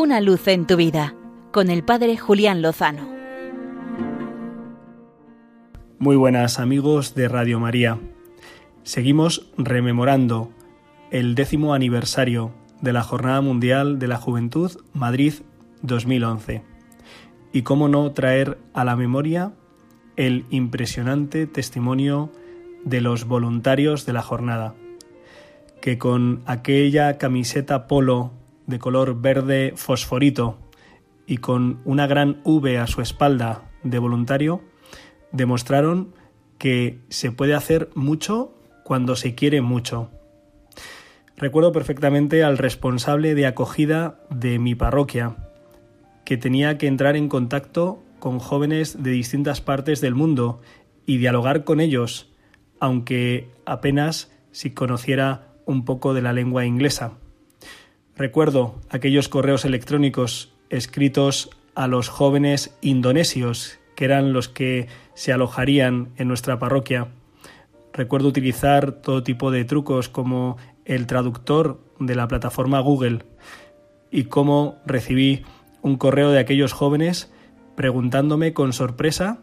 Una luz en tu vida con el Padre Julián Lozano. Muy buenas amigos de Radio María. Seguimos rememorando el décimo aniversario de la Jornada Mundial de la Juventud Madrid 2011. Y cómo no traer a la memoria el impresionante testimonio de los voluntarios de la jornada, que con aquella camiseta polo de color verde fosforito y con una gran V a su espalda de voluntario, demostraron que se puede hacer mucho cuando se quiere mucho. Recuerdo perfectamente al responsable de acogida de mi parroquia, que tenía que entrar en contacto con jóvenes de distintas partes del mundo y dialogar con ellos, aunque apenas si conociera un poco de la lengua inglesa. Recuerdo aquellos correos electrónicos escritos a los jóvenes indonesios, que eran los que se alojarían en nuestra parroquia. Recuerdo utilizar todo tipo de trucos como el traductor de la plataforma Google y cómo recibí un correo de aquellos jóvenes preguntándome con sorpresa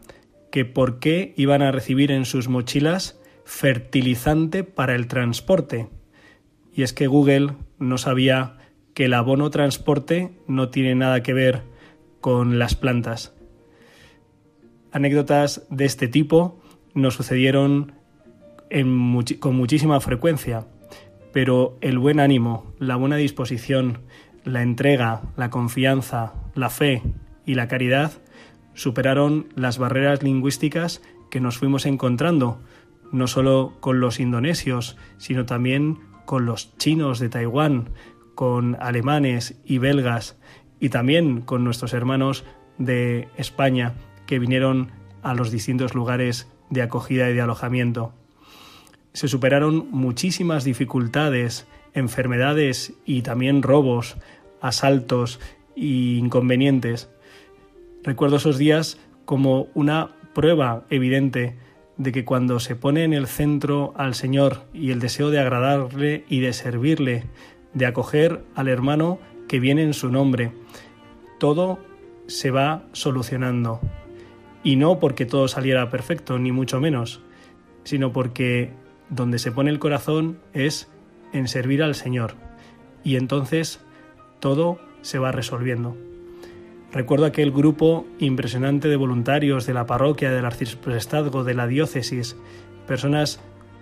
que por qué iban a recibir en sus mochilas fertilizante para el transporte. Y es que Google no sabía que el abono transporte no tiene nada que ver con las plantas. Anécdotas de este tipo nos sucedieron con muchísima frecuencia, pero el buen ánimo, la buena disposición, la entrega, la confianza, la fe y la caridad superaron las barreras lingüísticas que nos fuimos encontrando, no solo con los indonesios, sino también con los chinos de Taiwán, con alemanes y belgas y también con nuestros hermanos de España que vinieron a los distintos lugares de acogida y de alojamiento. Se superaron muchísimas dificultades, enfermedades y también robos, asaltos e inconvenientes. Recuerdo esos días como una prueba evidente de que cuando se pone en el centro al Señor y el deseo de agradarle y de servirle, de acoger al hermano que viene en su nombre. Todo se va solucionando. Y no porque todo saliera perfecto, ni mucho menos, sino porque donde se pone el corazón es en servir al Señor. Y entonces todo se va resolviendo. Recuerdo aquel grupo impresionante de voluntarios de la parroquia, del arciprestazgo, de la diócesis, personas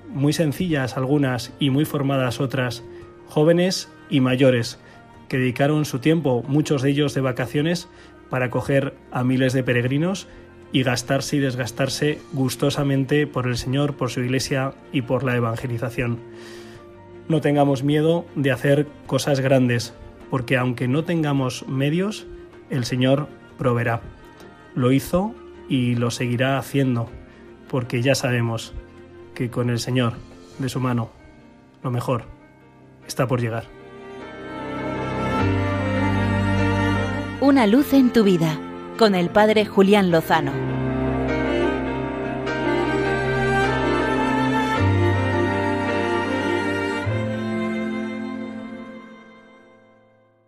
muy sencillas algunas y muy formadas otras, jóvenes y mayores, que dedicaron su tiempo, muchos de ellos de vacaciones, para acoger a miles de peregrinos y gastarse y desgastarse gustosamente por el Señor, por su Iglesia y por la evangelización. No tengamos miedo de hacer cosas grandes, porque aunque no tengamos medios, el Señor proveerá. Lo hizo y lo seguirá haciendo, porque ya sabemos que con el Señor de su mano, lo mejor está por llegar. Una luz en tu vida con el Padre Julián Lozano.